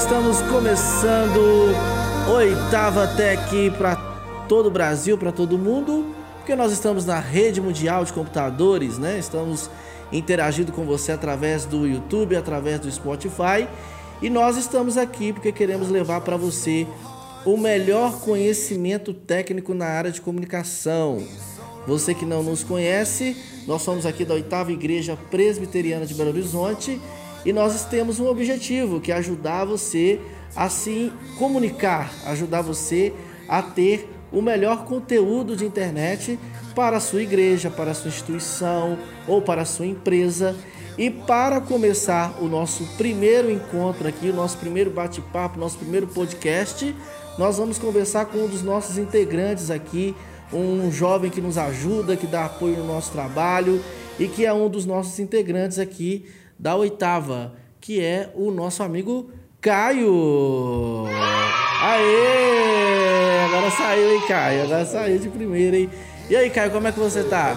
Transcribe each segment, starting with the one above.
estamos começando oitava Tech para todo o Brasil, para todo mundo, porque nós estamos na rede mundial de computadores, né? Estamos interagindo com você através do YouTube, através do Spotify, e nós estamos aqui porque queremos levar para você o melhor conhecimento técnico na área de comunicação. Você que não nos conhece, nós somos aqui da oitava Igreja Presbiteriana de Belo Horizonte e nós temos um objetivo que é ajudar você a se comunicar, ajudar você a ter o melhor conteúdo de internet para a sua igreja, para a sua instituição ou para a sua empresa. E para começar o nosso primeiro encontro aqui, o nosso primeiro bate-papo, nosso primeiro podcast, nós vamos conversar com um dos nossos integrantes aqui, um jovem que nos ajuda, que dá apoio no nosso trabalho e que é um dos nossos integrantes aqui da oitava, que é o nosso amigo Caio. Aê! Agora saiu, hein, Caio? Agora saiu de primeira, hein? E aí, Caio, como é que você tá?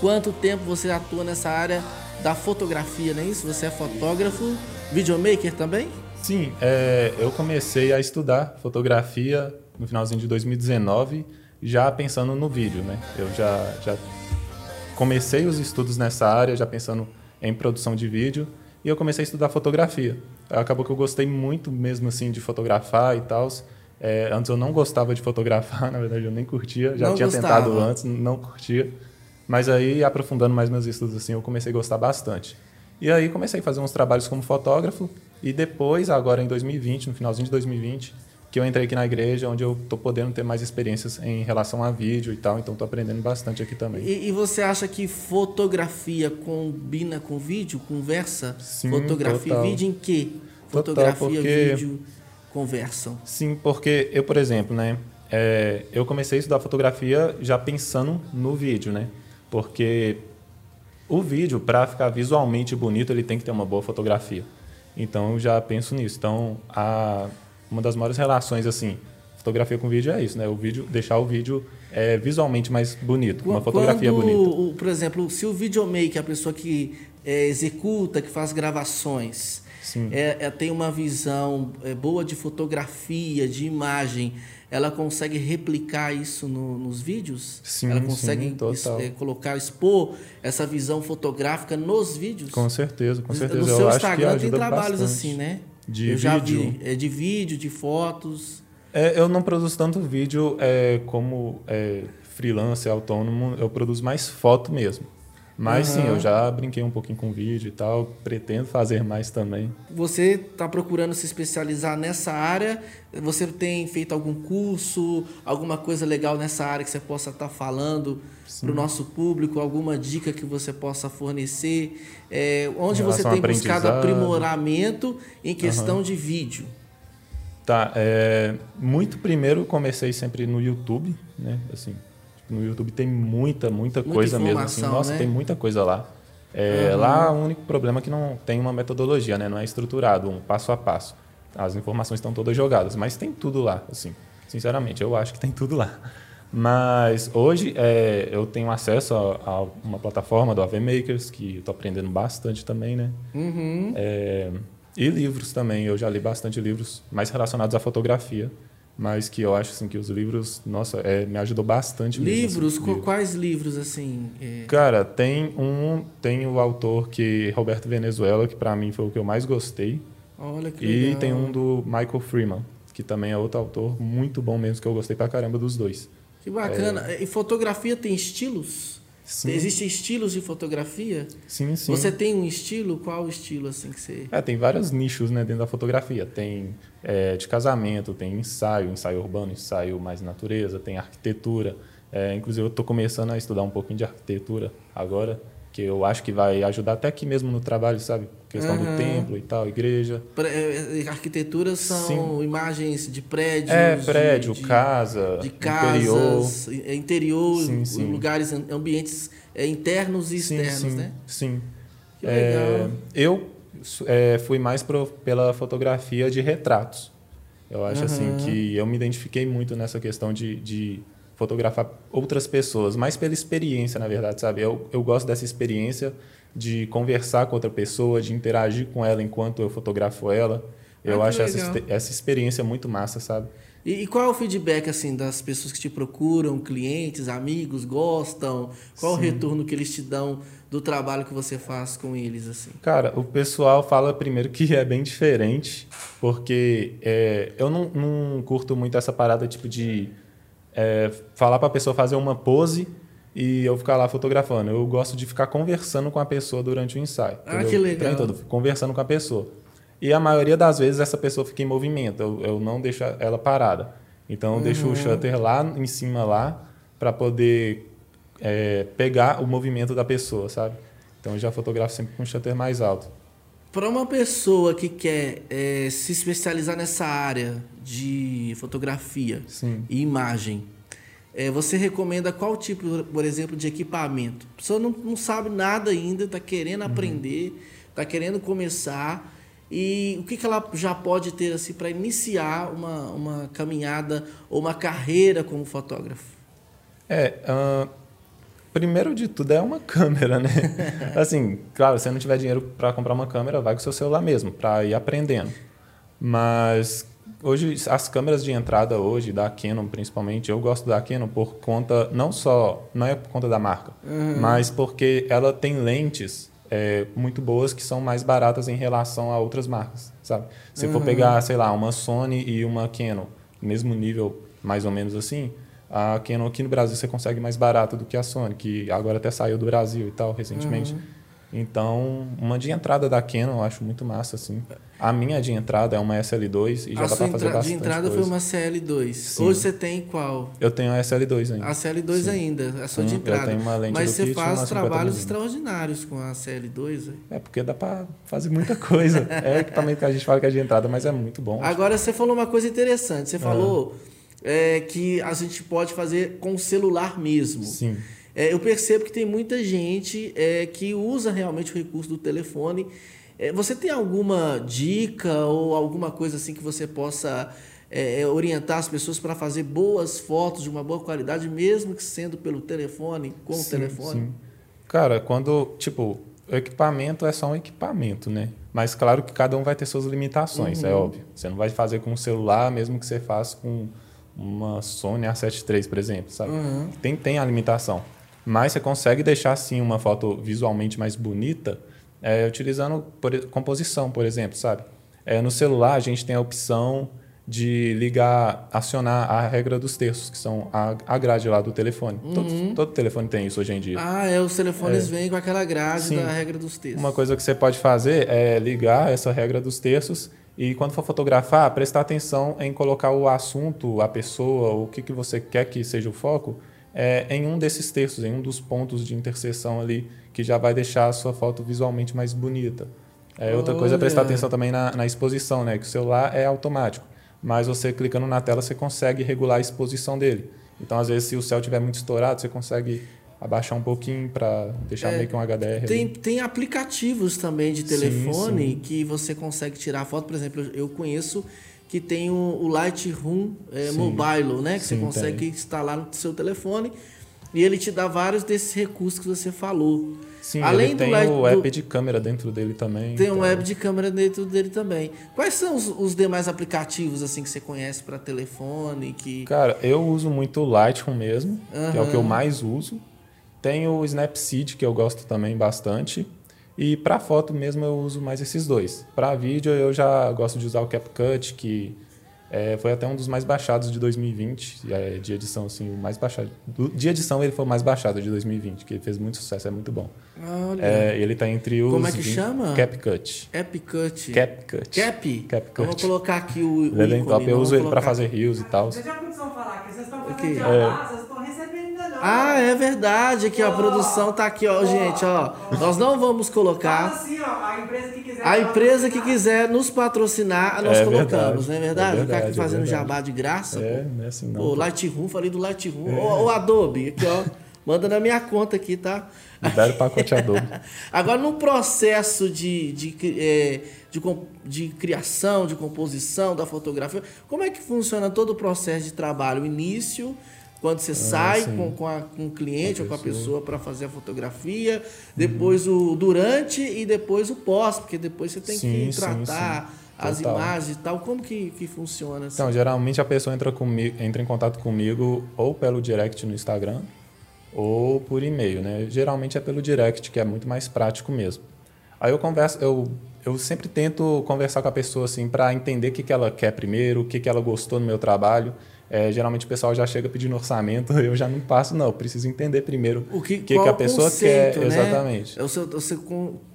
Quanto tempo você atua nessa área da fotografia, não é isso? Você é fotógrafo, videomaker também? Sim, é, eu comecei a estudar fotografia no finalzinho de 2019, já pensando no vídeo, né? Eu já, já comecei os estudos nessa área, já pensando em produção de vídeo, e eu comecei a estudar fotografia. Acabou que eu gostei muito mesmo assim de fotografar e tal. É, antes eu não gostava de fotografar, na verdade eu nem curtia, já Não tinha gostava. tentado antes, não curtia. Mas aí, aprofundando mais meus estudos assim, eu comecei a gostar bastante. E aí comecei a fazer uns trabalhos como fotógrafo e depois, agora em 2020, no finalzinho de 2020, que eu entrei aqui na igreja, onde eu tô podendo ter mais experiências em relação a vídeo e tal, então tô aprendendo bastante aqui também. E, e você acha que fotografia combina com vídeo, conversa? Sim, fotografia total. e vídeo em quê? Total, Fotografia e porque- vídeo conversam. Sim, porque eu, por exemplo, né, é, eu comecei a estudar fotografia já pensando no vídeo, né? Porque o vídeo, para ficar visualmente bonito, ele tem que ter uma boa fotografia. Então, eu já penso nisso. Então, a, uma das maiores relações, assim, fotografia com vídeo é isso, né? O vídeo, deixar o vídeo é, visualmente mais bonito, uma Quando, fotografia bonita. o- por exemplo, se o videomaker, a pessoa que é, executa, que faz gravações, Sim. é, é, tem uma visão é, boa de fotografia, de imagem, ela consegue replicar isso no- nos vídeos? Sim, ela sim, consegue total. es- é, colocar, expor essa visão fotográfica nos vídeos? Com certeza, com certeza. No eu seu acho que Instagram tem trabalhos bastante. assim, né? De Eu vídeo. vi. É de vídeo, de fotos. É, eu não produzo tanto vídeo é, como é, freelancer, autônomo, eu produzo mais foto mesmo. Mas sim, Aham. eu já brinquei um pouquinho com vídeo e tal, pretendo fazer mais também. Você está procurando se especializar nessa área? Você tem feito algum curso, alguma coisa legal nessa área que você possa estar falando para o nosso público? Alguma dica que você possa fornecer? É, onde você tem buscado aprimoramento em questão de vídeo? Tá, é, muito primeiro comecei sempre no YouTube, né? Assim, no YouTube tem muita, muita, Muita coisa mesmo. Assim, nossa, né? tem muita coisa lá. É, Lá o único problema é que não tem uma metodologia, né? Não é estruturado, um passo a passo. As informações estão todas jogadas, mas tem tudo lá, assim. Sinceramente, eu acho que tem tudo lá. Mas hoje é, eu tenho acesso a, a uma plataforma do AV Makers, que estou aprendendo bastante também, né? Uhum. É, e livros também, eu já li bastante livros mais relacionados à fotografia, mas que eu acho assim que os livros, nossa, é, me ajudou bastante mesmo, Livros, assim, qu- livro. quais livros assim? é? Cara, tem um, tem o autor que Roberto Venezuela, que para mim foi o que eu mais gostei, Olha que e legal. tem um do Michael Freeman, que também é outro autor muito bom mesmo que eu gostei pra caramba dos dois. Que bacana. E fotografia tem estilos? Sim. Existem estilos de fotografia? Sim, sim. Você tem um estilo? Qual o estilo assim que você... É, tem vários nichos né, dentro da fotografia. Tem é, de casamento, tem ensaio, ensaio urbano, ensaio mais natureza, tem arquitetura. É, inclusive, eu estou começando a estudar um pouquinho de arquitetura agora, que eu acho que vai ajudar até aqui mesmo no trabalho, sabe? Questão Aham. do templo e tal, igreja. Pre- eh, Arquiteturas são imagens de prédios. É, prédio, de, casa, de interior. casas, eh, interior, Sim, sim. lugares, am- ambientes internos e Sim, externos, sim, né? Sim. Que É, eu é, fui mais pro, pela fotografia de retratos. Eu acho assim Aham. que eu me identifiquei muito nessa questão de, de fotografar outras pessoas, mais pela experiência, na verdade, sabe? Eu, eu gosto dessa experiência de conversar com outra pessoa, de interagir com ela enquanto eu fotografo ela. Eu ah, acho essa, essa experiência muito massa, sabe? E, e, qual é o feedback assim das pessoas que te procuram, clientes, amigos, gostam? Qual Sim. o retorno que eles te dão do trabalho que você faz com eles assim? Cara, o pessoal fala primeiro que é bem diferente, porque é, eu não, não, curto muito essa parada tipo de é, falar para a pessoa fazer uma pose e eu ficar lá fotografando. Eu gosto de ficar conversando com a pessoa durante o ensaio. Ah, entendeu? que legal. Todo, conversando com a pessoa. E a maioria das vezes essa pessoa fica em movimento, eu, eu não deixo ela parada. Então eu uhum. deixo o shutter lá em cima lá para poder é, pegar o movimento da pessoa, sabe? Então eu já fotografo sempre com o shutter mais alto. Para uma pessoa que quer é, se especializar nessa área de fotografia Sim. e imagem, é, você recomenda qual tipo, por exemplo, de equipamento? A pessoa não, não sabe nada ainda, está querendo uhum. aprender, está querendo começar. E o que, que ela já pode ter assim para iniciar uma, uma caminhada ou uma carreira como fotógrafo? É, uh, primeiro de tudo é uma câmera, né? assim, claro, se você não tiver dinheiro para comprar uma câmera, vai com o seu celular mesmo, para ir aprendendo. Mas hoje as câmeras de entrada hoje da Canon principalmente, eu gosto da Canon por conta não só não é por conta da marca, uhum. mas porque ela tem lentes é, muito boas que são mais baratas em relação a outras marcas, sabe? Se uhum. for pegar, sei lá, uma Sony e uma Canon, mesmo nível mais ou menos assim, a Canon aqui no Brasil você consegue mais barato do que a Sony, que agora até saiu do Brasil e tal recentemente. Uhum. Então, uma de entrada da Canon eu acho muito massa, assim. A minha de entrada é uma SL2 e já a dá para fazer bastante de entrada coisa. foi uma CL2. Sim. Hoje você tem qual? Eu tenho a SL2 ainda. A CL2 Sim. ainda, a sua de entrada. Eu tenho uma lente Mas você kit, faz trabalhos extraordinários com a CL2. É, porque dá para fazer muita coisa. é equipamento que a gente fala que é de entrada, mas é muito bom. Agora, você falou uma coisa interessante. Você falou é, que a gente pode fazer com o celular mesmo. Sim. É, eu percebo que tem muita gente é, que usa realmente o recurso do telefone. É, você tem alguma dica ou alguma coisa assim que você possa é, orientar as pessoas para fazer boas fotos de uma boa qualidade, mesmo que sendo pelo telefone, com sim, o telefone? Sim. Cara, quando, tipo, o equipamento é só um equipamento, né? Mas claro que cada um vai ter suas limitações, é uhum. é óbvio. Você não vai fazer com um celular, mesmo que você faça com uma Sony A7 III, por exemplo, sabe? Uhum. Tem, tem a limitação. Mas você consegue deixar assim uma foto visualmente mais bonita é, utilizando por, composição, por exemplo, sabe? É, no celular a gente tem a opção de ligar, acionar a regra dos terços, que são a, a grade lá do telefone. Uhum. Todo, todo telefone tem isso hoje em dia. Ah, é, os telefones é. vêm com aquela grade Sim. da regra dos terços. Uma coisa que você pode fazer é ligar essa regra dos terços e quando for fotografar, prestar atenção em colocar o assunto, a pessoa, o que, que você quer que seja o foco, é, em um desses textos, em um dos pontos de interseção ali, que já vai deixar a sua foto visualmente mais bonita. É, outra coisa é prestar atenção também na, na exposição, né? Que o celular é automático, mas você clicando na tela você consegue regular a exposição dele. Então, às vezes, se o céu estiver muito estourado, você consegue abaixar um pouquinho para deixar é, meio que um HDR. Tem, tem aplicativos também de telefone sim, sim. que você consegue tirar foto. Por exemplo, eu conheço que tem o, o Lightroom é, Mobile, né? Que Sim, você consegue tem. instalar no seu telefone e ele te dá vários desses recursos que você falou. Sim, Além ele tem Light, o app de câmera dentro dele também. Tem então... um app de câmera dentro dele também. Quais são os, os demais aplicativos assim que você conhece para telefone? Que... Cara, eu uso muito o Lightroom mesmo, uhum. que é o que eu mais uso. Tem o Snapseed, que eu gosto também bastante. E para foto mesmo eu uso mais esses dois. Para vídeo eu já gosto de usar o CapCut, que é, foi até um dos mais baixados de 2020, é, de edição assim, o mais baixado. De edição ele foi o mais baixado de 2020, que fez muito sucesso, é muito bom. Olha. É, ele está entre os Como é que chama? CapCut. CapCut. CapCut. Cap? CapCut. Eu vou colocar aqui o, o ele é top, eu uso ele para fazer rios e tal. Deixa a produção falar, que vocês estão fazendo okay. jabá, vocês ainda não. Ah, é verdade, ó, a produção tá aqui, ó, gente, ó. Nós não vamos colocar. Fala assim, ó, a empresa que quiser. A empresa que quiser nos patrocinar, nós É colocamos, verdade, não é verdade? é verdade, Ficar aqui é fazendo verdade. jabá de graça. É, pô. não é assim não. Ô, Lightroom, falei do Lightroom. Ô, ô, Adobe, aqui, ó. Manda na minha conta aqui, tá? Libera o pacote Adobe. Agora, no processo de, de, é, de, de criação, de composição da fotografia, como é que funciona todo o processo de trabalho? O início, quando você sai Ah, sim. com, com, a- com o cliente ou com a pessoa. para fazer a fotografia, depois o durante e depois o pós, porque depois você tem Sim, que sim, tratar as Total. imagens e tal. Como que, que funciona? Assim? Então, geralmente a pessoa entra, comigo, entra em contato comigo ou pelo direct no Instagram ou por e-mail, né? Geralmente é pelo direct, que é muito mais prático mesmo. Aí eu converso, eu, eu sempre tento conversar com a pessoa assim para entender o que, que ela quer primeiro, o que, que ela gostou no meu trabalho. É, geralmente o pessoal já chega pedindo orçamento, eu já não passo, não. Eu preciso entender primeiro o que, que, que a pessoa conceito, quer. Né? Exatamente. É o seu, você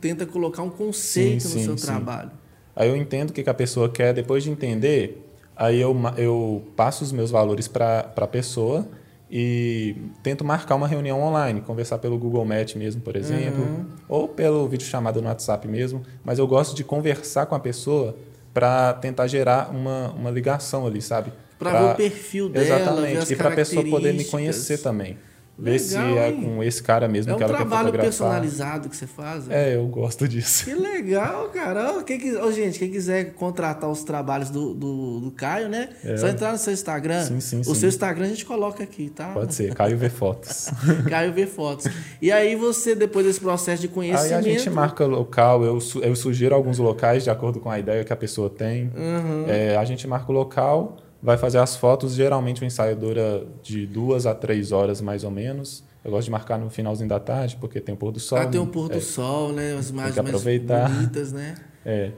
tenta colocar um conceito Sim, no sim, seu sim. trabalho. Aí eu entendo o que, que a pessoa quer, depois de entender, aí eu, eu passo os meus valores para a pessoa e tento marcar uma reunião online, conversar pelo Google Meet mesmo, por exemplo, Uhum. ou pelo vídeo chamado no WhatsApp mesmo, mas eu gosto de conversar com a pessoa para tentar gerar uma, uma ligação ali, sabe? Para ver o perfil dela, Exatamente, e para a pessoa poder me conhecer também. Ver se é hein? com esse cara mesmo É um que ela quer trabalho fotografar. personalizado que você faz. né? É, eu gosto disso. Que legal, cara. Quem, ó, gente, quem quiser contratar os trabalhos do, do, do Caio, né? É. Só entrar no seu Instagram. Sim, sim, o sim. seu Instagram a gente coloca aqui, tá? Pode ser, Caio vê fotos. Caio vê fotos. E aí você, depois desse processo de Aí conhecimento... a gente marca local, eu, eu sugiro alguns locais de acordo com a ideia que a pessoa tem. Uhum. É, a gente marca o local, vai fazer as fotos. Geralmente o ensaio dura de duas a três horas mais ou menos. Eu gosto de marcar no finalzinho da tarde, porque tem o pôr do sol. Ah, tem o né? pôr do É, sol, né? As imagens mais bonitas, né? É.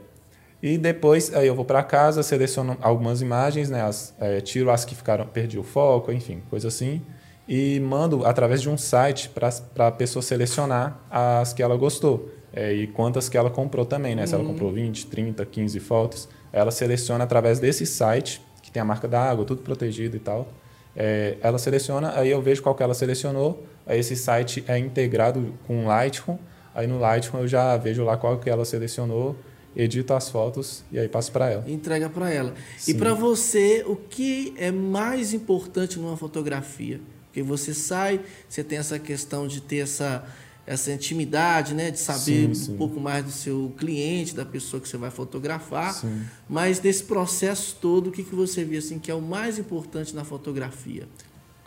E depois aí eu vou para casa, seleciono algumas imagens, né? As, é, tiro as que ficaram, perdi o foco, enfim, coisa assim. E mando através de um site para a pessoa selecionar as que ela gostou. É, e quantas que ela comprou também, né? Se ela comprou 20, 30, 15 fotos. Ela seleciona através desse site, tem a marca da água, tudo protegido e tal. É, ela seleciona, aí eu vejo qual que ela selecionou. Aí esse site é integrado com o Lightroom. Aí no Lightroom eu já vejo lá qual que ela selecionou, edito as fotos e aí passo para ela. Entrega para ela. E Sim. para você, o que é mais importante numa fotografia? Porque você sai, você tem essa questão de ter essa, essa intimidade, né? De saber Sim, sim. um pouco mais do seu cliente, da pessoa que você vai fotografar. Sim. Mas desse processo todo, o que, que você vê assim, que é o mais importante na fotografia?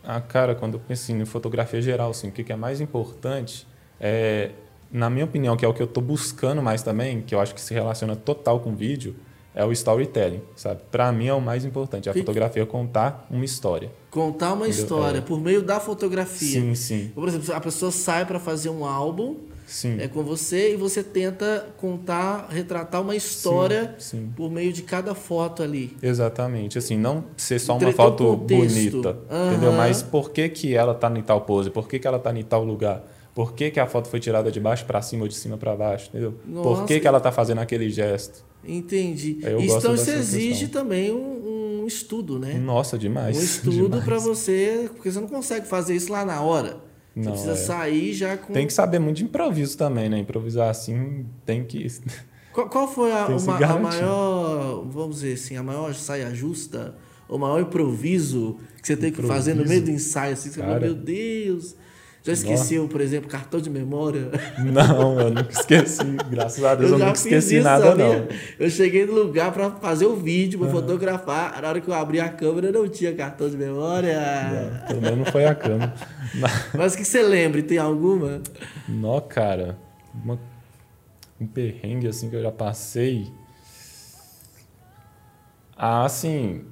Ah, cara, quando eu penso em fotografia geral, assim, o que que é mais importante é, na minha opinião, que é o que eu estou buscando mais também, que eu acho que se relaciona total com vídeo, é o storytelling, sabe? Para mim é o mais importante, a fotografia contar uma história. Contar uma Entendeu? história É. por meio da fotografia. Sim, sim, Por exemplo, a pessoa sai para fazer um álbum sim. é com você e você tenta contar, retratar uma história Sim, sim. por meio de cada foto ali. Exatamente, assim, não ser só uma Entre- foto bonita, Aham. entendeu? Mas por que, que ela tá em tal pose? Por que, que ela tá em tal lugar? Por que, que a foto foi tirada de baixo para cima ou de cima para baixo, entendeu? Nossa. Por que, que ela tá fazendo aquele gesto? Entendi. Gosto então isso exige questão. também um, um estudo, né? Nossa, demais. um estudo para você, porque você não consegue fazer isso lá na hora. Você Não, precisa é. sair já com. Tem que saber muito de improviso também, né? Improvisar assim tem que. Qual, qual foi a, uma- a maior, vamos dizer assim, a maior saia justa, o maior improviso que você tem que fazer no meio do ensaio, assim, você Cara. meu Deus, já esqueceu, por exemplo, cartão de memória. Não, eu nunca esqueci. Graças a Deus eu, já nunca esqueci isso, nada, sabia? não. Eu cheguei no lugar para fazer o vídeo, para fotografar. Na hora que eu abri a câmera, não tinha cartão de memória. Não, pelo menos não foi a cama. Mas que você lembre, tem alguma? Nó, cara. uma- um perrengue assim que eu já passei. Ah, assim.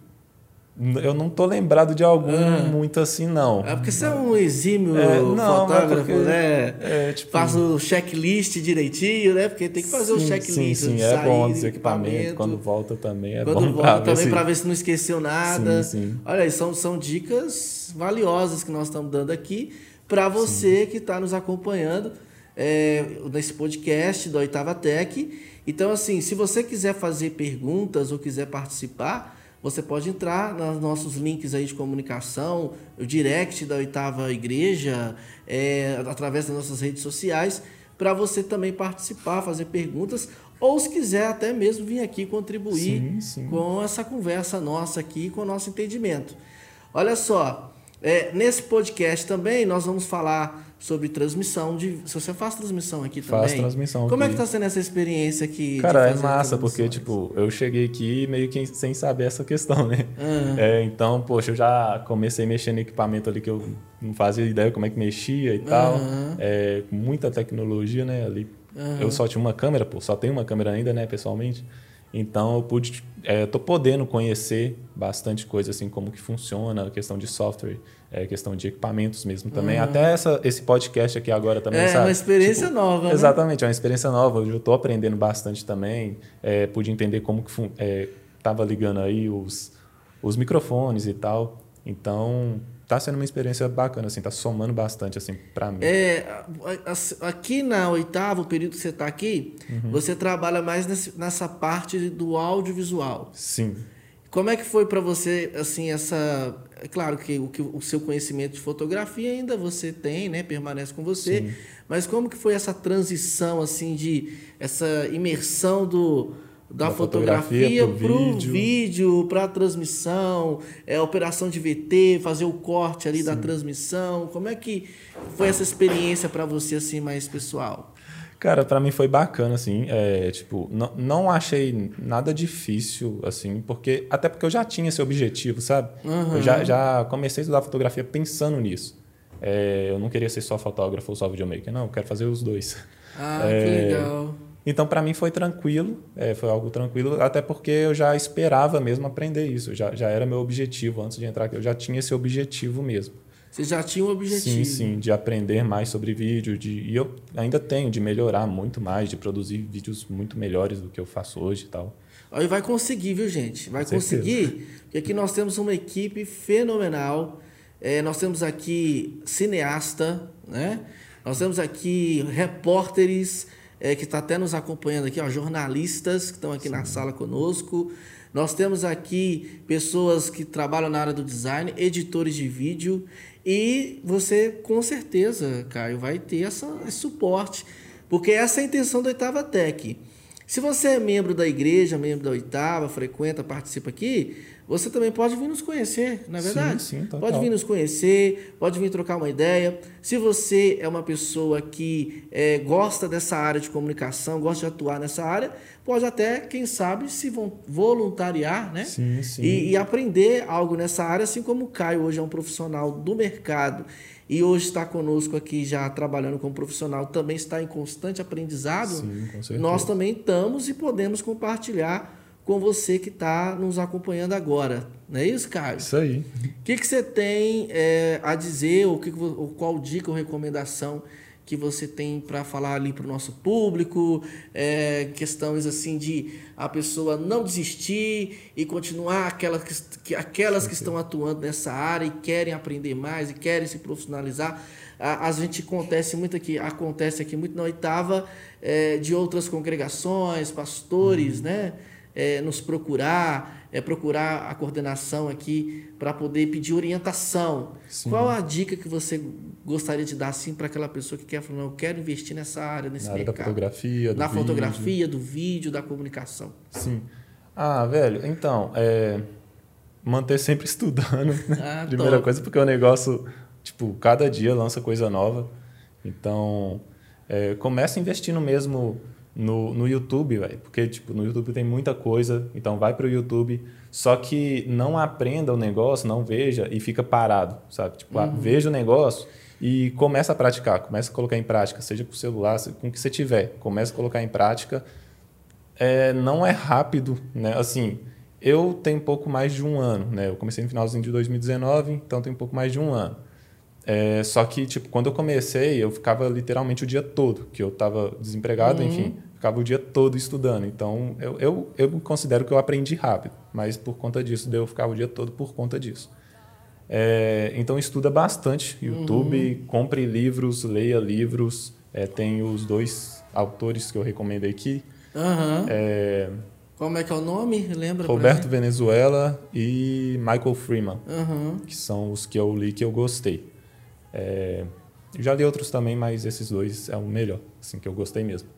Eu não tô lembrado de algum Ah. muito assim, não. É porque você é um exímio É, não, fotógrafo, é porque- né? É, tipo. Faz o checklist direitinho, né? Porque tem que fazer o sim, checklist. Sim, sim, é bom saída, dos equipamentos. equipamento. Quando volta também é Quando bom volta pra ver também se- para ver se não esqueceu nada. Sim, sim. Olha aí, são, são dicas valiosas que nós estamos dando aqui para você que está nos acompanhando é, nesse podcast da Oitava Tech. Então, assim, se você quiser fazer perguntas ou quiser participar, você pode entrar nos nossos links aí de comunicação, o direct da Oitava Igreja, é, através das nossas redes sociais, para você também participar, fazer perguntas, ou se quiser até mesmo vir aqui contribuir Sim, sim. com essa conversa nossa aqui, com o nosso entendimento. Olha só, é, nesse podcast também nós vamos falar sobre transmissão de. Se você faz transmissão aqui também. Faço transmissão Como é que aqui. está sendo essa experiência aqui? Cara, é massa, porque, tipo, eu cheguei aqui meio que sem saber essa questão, né? Ah. É, então, poxa, eu já comecei mexendo em equipamento ali que eu não fazia ideia como é que mexia e tal. Aham. É, com muita tecnologia, né? Ali. Eu só tinha uma câmera, pô, só tenho uma câmera ainda, né, pessoalmente. Então eu pude, é, tô podendo conhecer bastante coisa assim como que funciona, a questão de software, é, questão de equipamentos mesmo também. Uhum. Até essa, esse podcast aqui agora também, é, sabe? Uma experiência tipo, nova. Né? Exatamente, é uma experiência nova. Eu estou aprendendo bastante também. É, pude entender como que estava é, ligando aí os, os microfones e tal. Então tá sendo uma experiência bacana, assim, tá somando bastante, assim, para mim. É, aqui na oitava, o período que você está aqui, uhum. você trabalha mais nessa parte do audiovisual. Sim. Como é que foi para você, assim, essa... É claro que o, que o seu conhecimento de fotografia ainda você tem, né? Permanece com você. Sim. Mas como que foi essa transição, assim, de... Essa imersão do da, fotografia, para o vídeo, para a transmissão, é, operação de VT, fazer o corte ali Sim. da transmissão. Como é que foi essa experiência para você assim mais pessoal? Cara, para mim foi bacana assim, é, tipo, não, não achei nada difícil assim, porque até porque eu já tinha esse objetivo, sabe? Uhum. Eu já, já comecei a estudar fotografia pensando nisso. É, eu não queria ser só fotógrafo ou só videomaker, não, eu quero fazer os dois. Ah, é, que legal. Então, para mim foi tranquilo, é, foi algo tranquilo, até porque eu já esperava mesmo aprender isso, já, já era meu objetivo antes de entrar aqui, eu já tinha esse objetivo mesmo. Você já tinha um objetivo? Sim, sim, de aprender mais sobre vídeo, de, e eu ainda tenho, de melhorar muito mais, de produzir vídeos muito melhores do que eu faço hoje e tal. E vai conseguir, viu, gente? Vai Com conseguir, certeza. porque aqui nós temos uma equipe fenomenal. É, nós temos aqui cineasta, né? Nós temos aqui repórteres, é, que está até nos acompanhando aqui, ó, jornalistas que estão aqui Sim. na sala conosco. Nós temos aqui pessoas que trabalham na área do design, editores de vídeo, e você, com certeza, Caio, vai ter essa, esse suporte, porque essa é a intenção da Oitava Tech. Se você é membro da igreja, membro da Oitava, frequenta, participa aqui, você também pode vir nos conhecer, não é verdade? Sim, sim, total. Pode vir nos conhecer, pode vir trocar uma ideia. Se você é uma pessoa que é, gosta dessa área de comunicação, gosta de atuar nessa área, pode até, quem sabe, se voluntariar, né? Sim, sim. E, e aprender algo nessa área, assim como o Caio hoje é um profissional do mercado e hoje está conosco aqui já trabalhando como profissional, também está em constante aprendizado. Sim, com certeza. Nós também estamos e podemos compartilhar com você que está nos acompanhando agora. Não é isso, Caio? Isso aí. O que, que você tem é, a dizer, ou, que, ou qual dica ou recomendação que você tem para falar ali para o nosso público? É, questões assim de a pessoa não desistir e continuar aquelas que, aquelas que estão atuando nessa área e querem aprender mais e querem se profissionalizar. A, a gente acontece muito aqui, acontece aqui muito na oitava é, de outras congregações, pastores, uhum. né? É, nos procurar, é, procurar a coordenação aqui para poder pedir orientação. Sim. Qual a dica que você gostaria de dar assim para aquela pessoa que quer falar, eu quero investir nessa área, nesse Na mercado? da fotografia, do Na vídeo. fotografia, do vídeo, da comunicação. Sim. Ah, velho, então, é, manter sempre estudando. Né? Ah, Primeira top. coisa, porque o negócio, tipo, cada dia lança coisa nova. Então, é, começa investindo mesmo no, no YouTube, velho. Porque, tipo, no YouTube tem muita coisa, então vai para o YouTube. Só que não aprenda o negócio, não veja e fica parado, sabe? Tipo, ah, uhum. veja o negócio e começa a praticar, começa a colocar em prática, seja com o celular, com o que você tiver. Começa a colocar em prática. É, não é rápido, né? Assim, eu tenho pouco mais de um ano, né? Eu comecei no finalzinho de 2019, então tem um pouco mais de um ano. É, só que, tipo, quando eu comecei, eu ficava literalmente o dia todo, que eu estava desempregado, uhum. enfim ficava o dia todo estudando. Então, eu, eu, eu considero que eu aprendi rápido, mas por conta disso, eu ficava o dia todo por conta disso. É, então, estuda bastante YouTube, uhum. compre livros, leia livros. É, tem os dois autores que eu recomendo aqui. Uhum. É, Como é que é o nome? Lembra? Roberto Venezuela e Michael Freeman, uhum. que são os que eu li que eu gostei. É, já li outros também, mas esses dois é o melhor, assim, que eu gostei mesmo.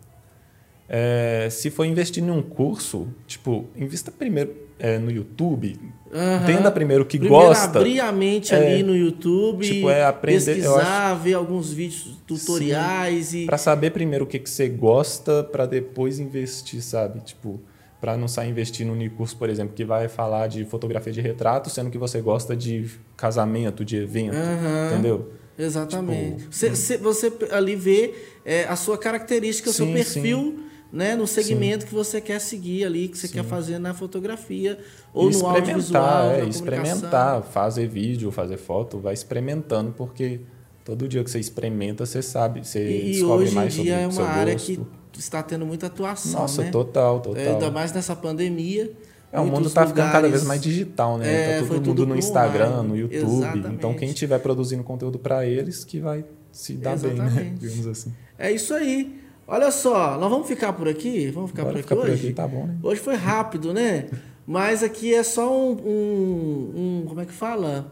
É, se for investir em um curso, tipo, invista primeiro é, no YouTube. Uhum. Entenda primeiro o que primeiro gosta. abrir a mente é, ali no YouTube. Tipo, é aprender. Pesquisar, acho, ver alguns vídeos tutoriais. Sim, e Para saber primeiro o que, que você gosta, para depois investir, sabe? Tipo, para não sair investindo em curso, por exemplo, que vai falar de fotografia de retrato, sendo que você gosta de casamento, de evento. Uhum. Entendeu? Exatamente. Tipo, você, você, ali vê é, a sua característica, sim, o seu perfil. Sim né, no segmento Sim. que você quer seguir ali, que você Sim. quer fazer na fotografia ou e no audiovisual. É, experimentar, fazer vídeo, fazer foto, vai experimentando, porque todo dia que você experimenta, você sabe, você e descobre hoje mais sobre o seu gosto. é uma área que está tendo muita atuação, Nossa, né? total, total. É, ainda mais nessa pandemia. É, o mundo está ficando cada vez mais digital, né? É, tá todo mundo no Instagram, online. no YouTube. Exatamente. Então, quem estiver produzindo conteúdo para eles, que vai se dar Exatamente. bem, né? Digamos assim. É isso aí. Olha só, nós vamos ficar por aqui? Vamos ficar por aqui ficar hoje? Por aqui, tá bom, né? Hoje foi rápido, né? Mas aqui é só um, um, um como é que fala?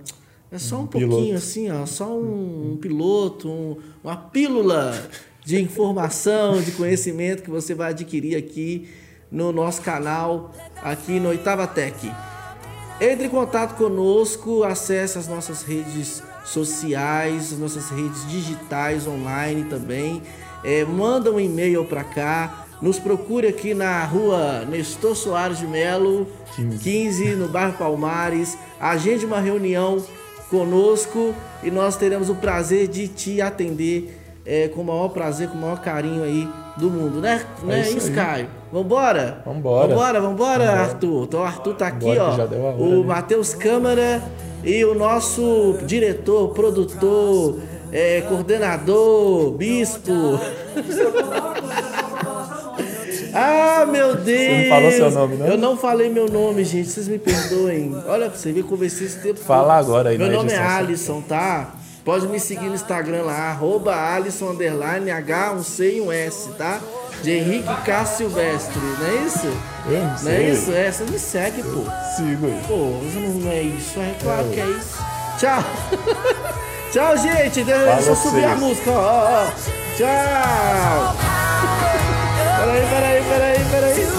É só um, um pouquinho piloto. assim, ó, só um, um piloto, um, uma pílula de informação, de conhecimento que você vai adquirir aqui no nosso canal, aqui no Oitava Tech. Entre em contato conosco, acesse as nossas redes sociais, as nossas redes digitais online também. É, manda um e-mail para cá. Nos procure aqui na rua Nestor Soares de Melo, 15. 15, no bairro Palmares. Agende uma reunião conosco e nós teremos o prazer de te atender é, com o maior prazer, com o maior carinho aí do mundo, né? É Não é isso, isso Caio? Vambora? Vambora. Vambora, vambora, Arthur. Então o Arthur tá aqui, vambora, ó. Hora, o né? Matheus Câmara e o nosso diretor, produtor, é, coordenador, bispo. Ah, meu Deus! Você não falou seu nome, não? Eu não falei meu nome, gente. Vocês me perdoem. Olha você ver, conversei esse tempo. Fala agora aí, Meu nome é Alisson, tá? Pode me seguir no Instagram lá, arroba Alisson, H, um C e um S, tá? De Henrique K. Silvestre, não é isso? Eu não, não é isso? É, você me segue, pô. Sigo aí. Pô, não é isso, é claro é. que é isso. Tchau! Tchau, gente! Deixa eu subir a música, ó, ó, ó. Tchau! Peraí, peraí, peraí, peraí.